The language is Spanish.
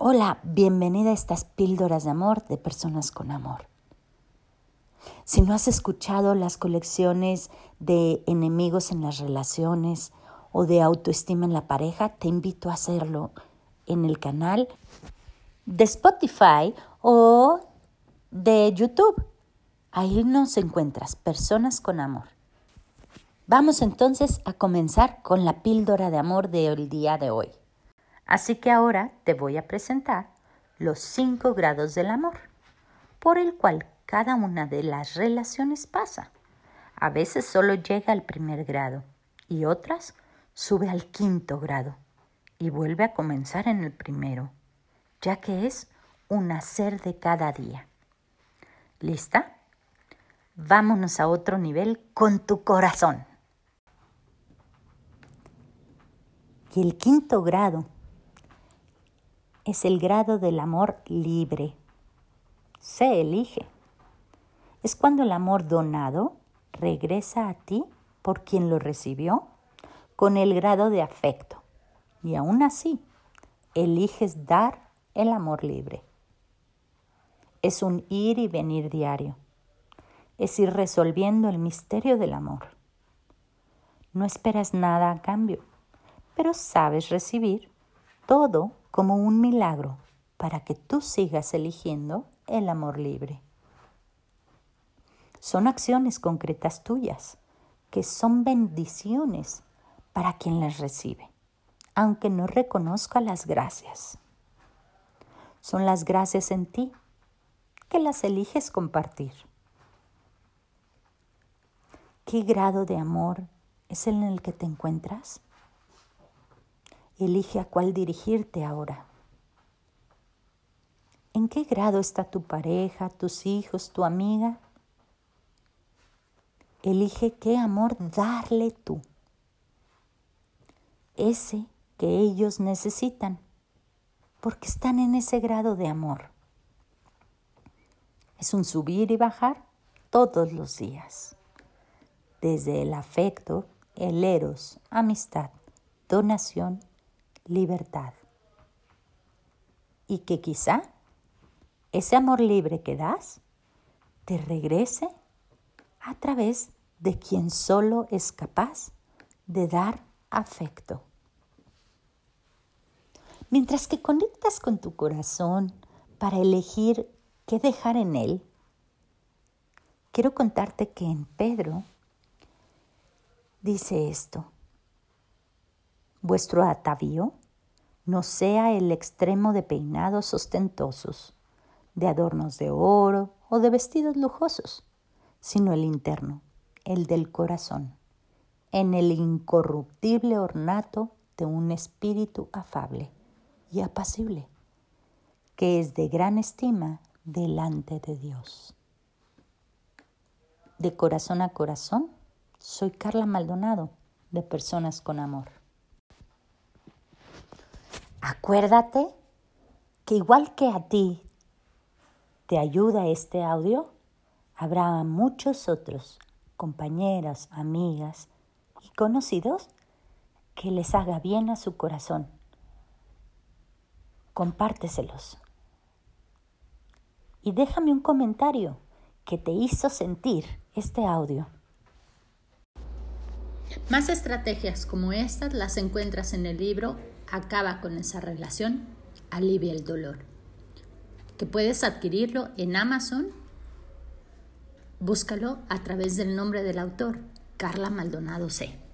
Hola, bienvenida a estas píldoras de amor de personas con amor. Si no has escuchado las colecciones de enemigos en las relaciones o de autoestima en la pareja, te invito a hacerlo en el canal de Spotify o de YouTube. Ahí nos encuentras, personas con amor. Vamos entonces a comenzar con la píldora de amor del día de hoy. Así que ahora te voy a presentar los cinco grados del amor, por el cual cada una de las relaciones pasa. A veces solo llega al primer grado y otras sube al quinto grado y vuelve a comenzar en el primero, ya que es un hacer de cada día. ¿Lista? Vámonos a otro nivel con tu corazón. Y el quinto grado es el grado del amor libre. Se elige. Es cuando el amor donado regresa a ti por quien lo recibió con el grado de afecto. Y aún así, eliges dar el amor libre. Es un ir y venir diario. Es ir resolviendo el misterio del amor. No esperas nada a cambio, pero sabes recibir todo como un milagro para que tú sigas eligiendo el amor libre. Son acciones concretas tuyas que son bendiciones para quien las recibe, aunque no reconozca las gracias. Son las gracias en ti que las eliges compartir. ¿Qué grado de amor es el en el que te encuentras? Elige a cuál dirigirte ahora. ¿En qué grado está tu pareja, tus hijos, tu amiga? Elige qué amor darle tú. Ese que ellos necesitan, porque están en ese grado de amor. Es un subir y bajar todos los días. Desde el afecto, el eros, amistad, donación libertad. Y que quizá ese amor libre que das te regrese a través de quien solo es capaz de dar afecto. Mientras que conectas con tu corazón para elegir qué dejar en él, quiero contarte que en Pedro dice esto vuestro atavío no sea el extremo de peinados ostentosos, de adornos de oro o de vestidos lujosos, sino el interno, el del corazón, en el incorruptible ornato de un espíritu afable y apacible, que es de gran estima delante de Dios. De corazón a corazón, soy Carla Maldonado, de Personas con Amor. Acuérdate que igual que a ti te ayuda este audio, habrá muchos otros compañeras, amigas y conocidos que les haga bien a su corazón. Compárteselos. Y déjame un comentario que te hizo sentir este audio. Más estrategias como estas las encuentras en el libro acaba con esa relación, alivia el dolor. Que puedes adquirirlo en Amazon. Búscalo a través del nombre del autor, Carla Maldonado C.